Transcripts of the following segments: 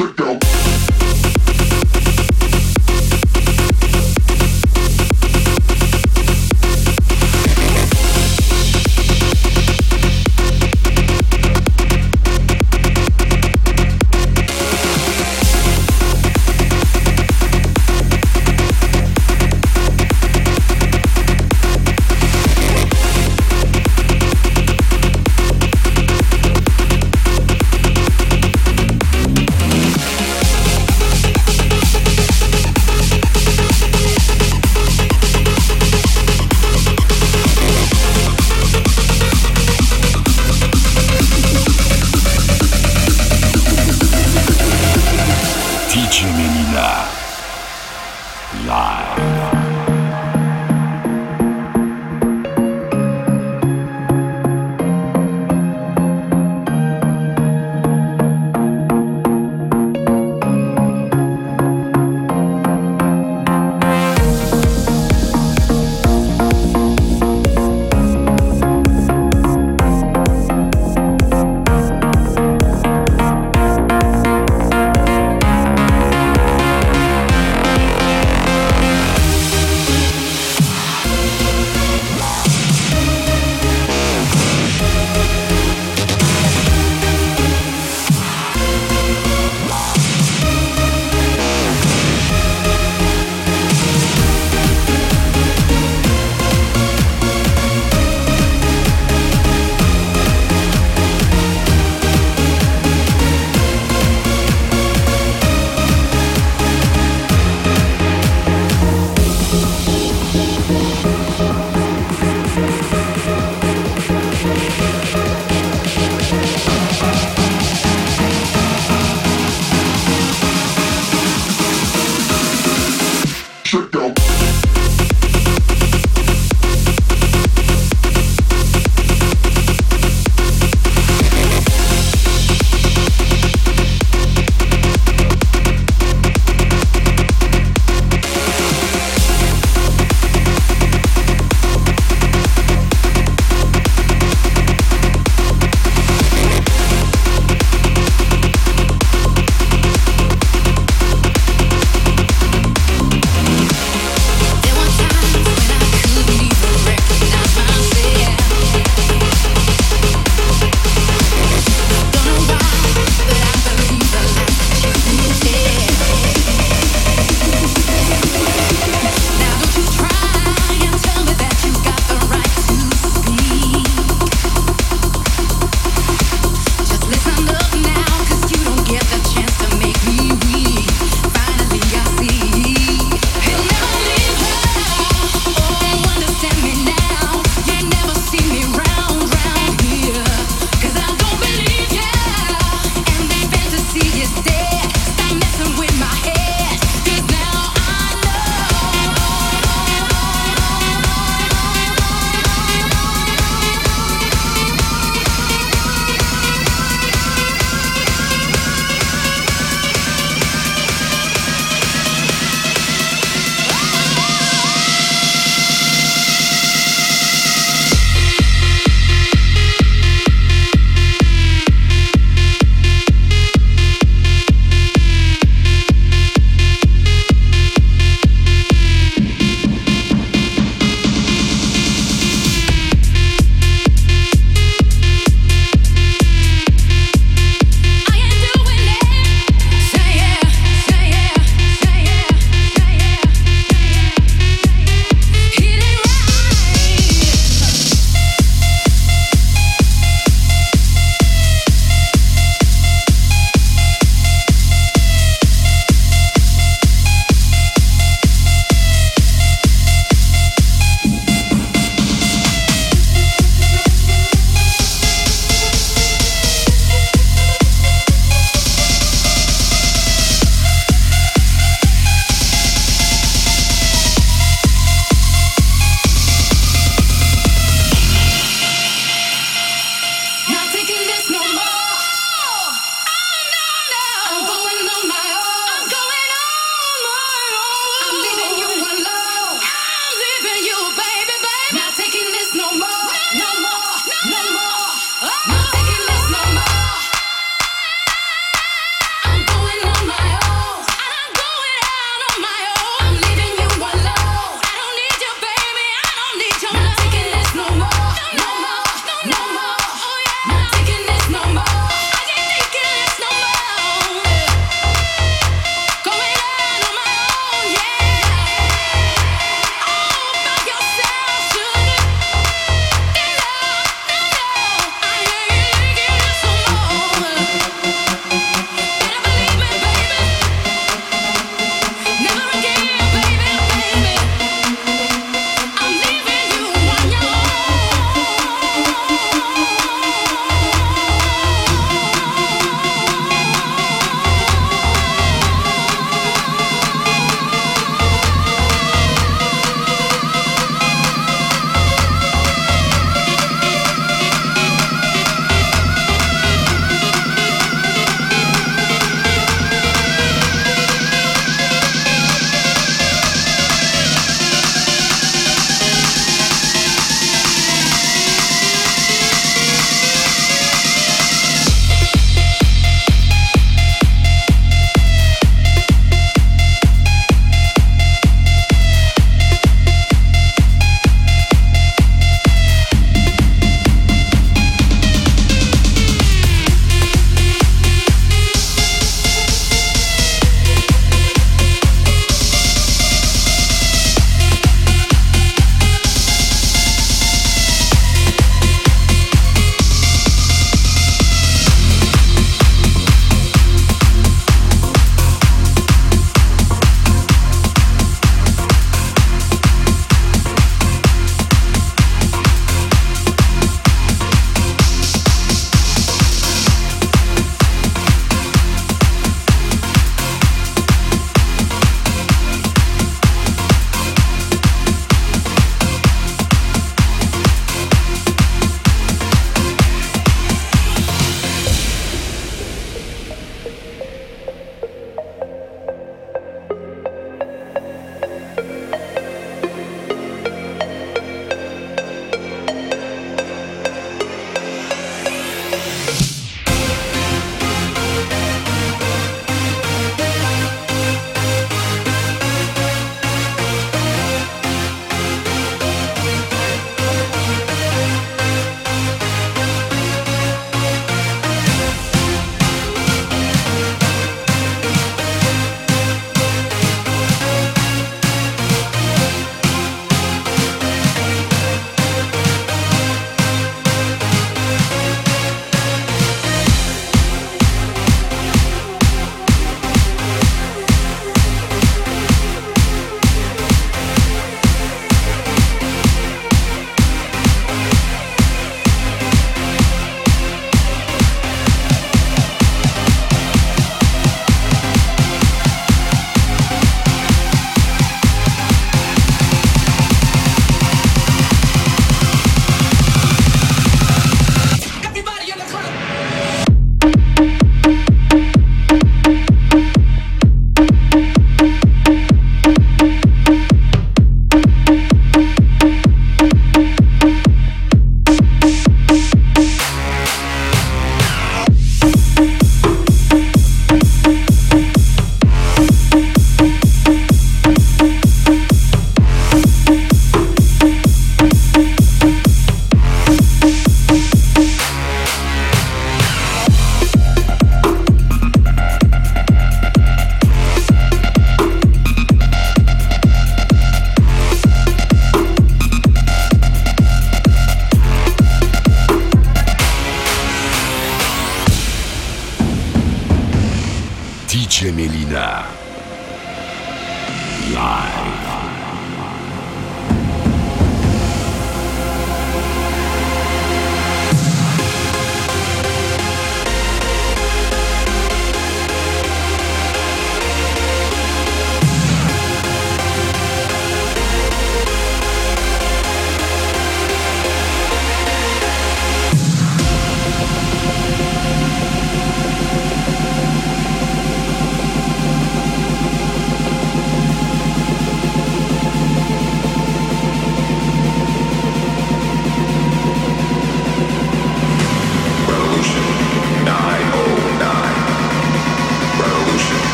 check out.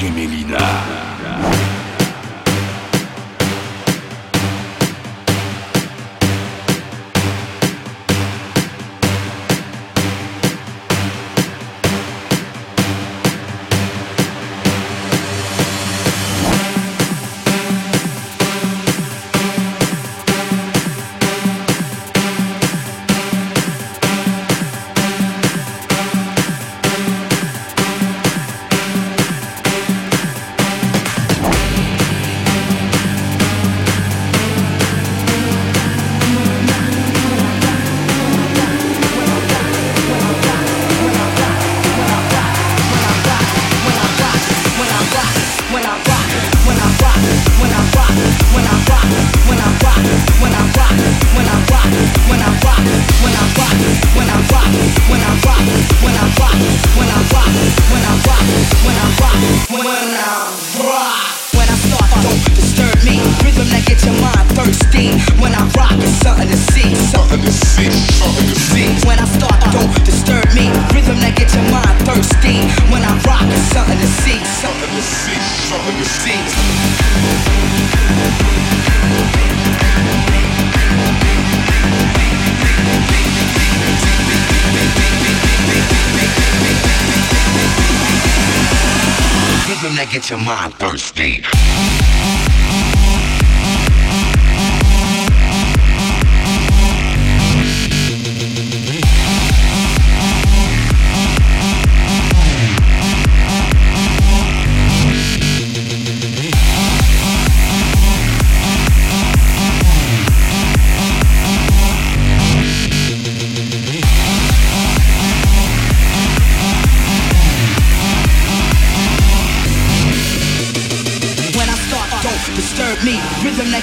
Gemelina.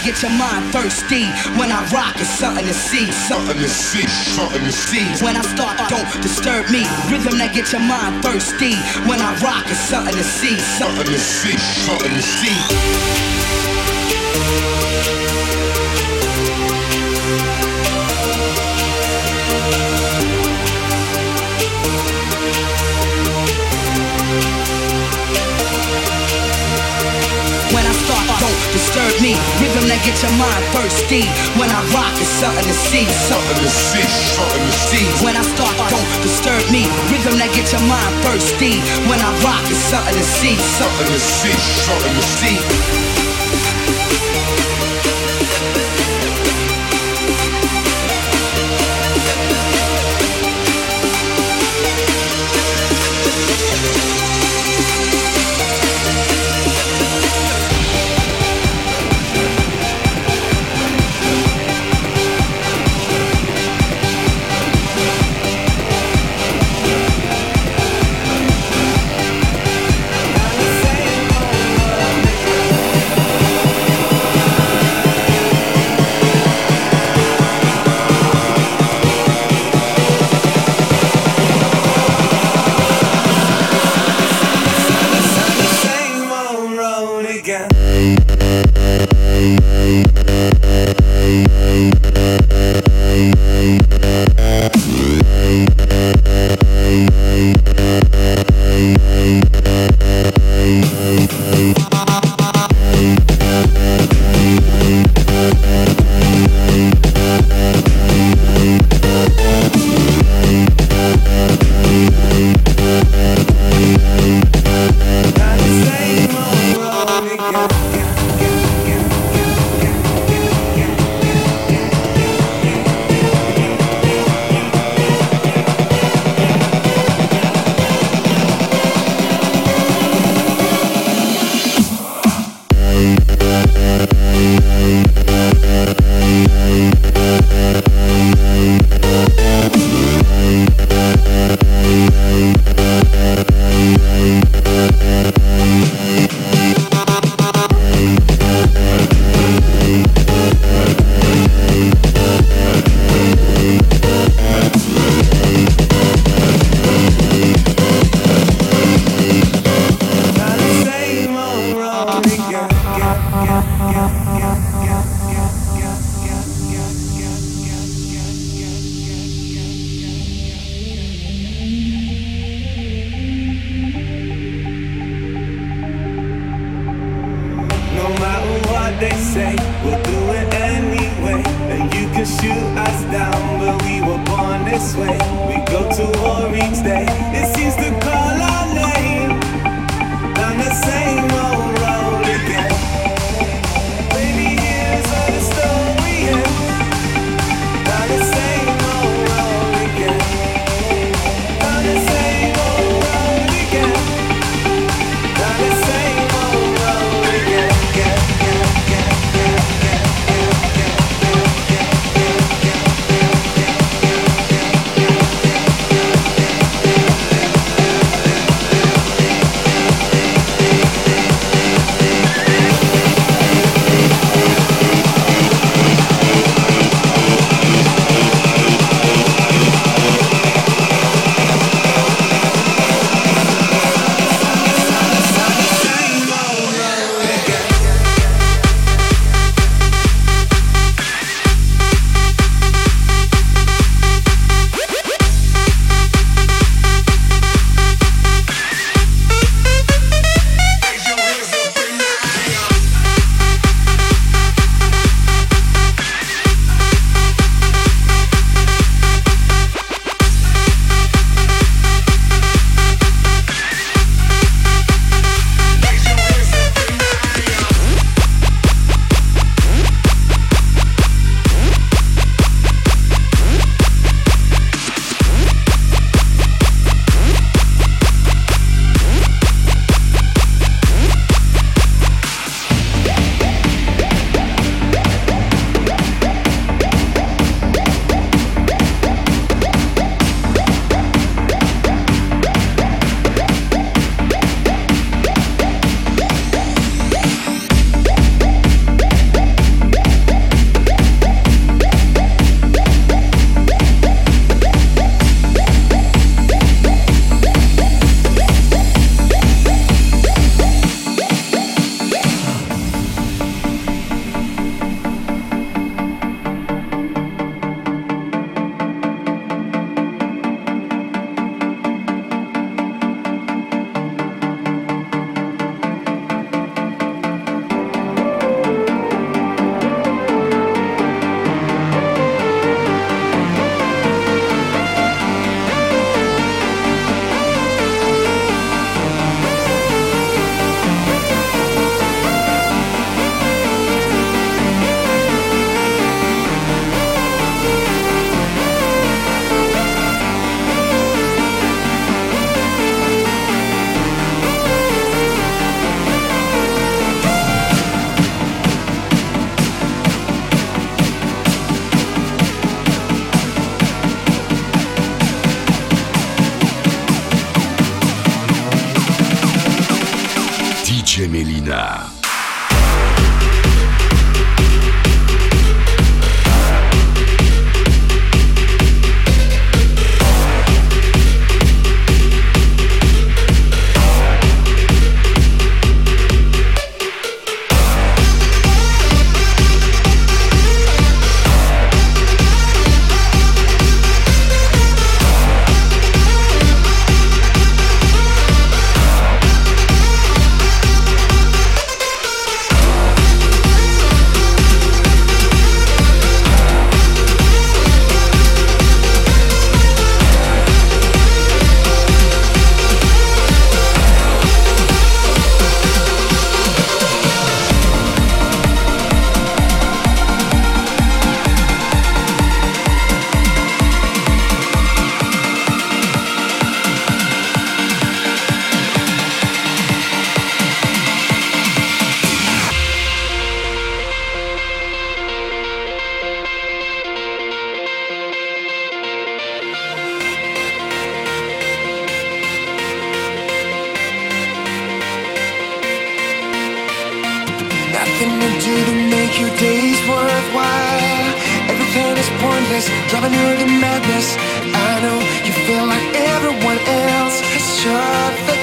Get your mind thirsty. When I rock, it's something to see, something to see, something to see. When I start, don't disturb me. Rhythm that get your mind thirsty. When I rock, it's something to see, something to see, something to see. Disturb me. Rhythm that get your mind thirsty. When I rock, it's something to see. Something to see, something to see. When I start, don't disturb me. Rhythm that get your mind thirsty. When I rock, it's something to see. Something to see, something to see. nothing to do to make your days worthwhile. Everything is pointless, driving you to madness. I know you feel like everyone else. Sure.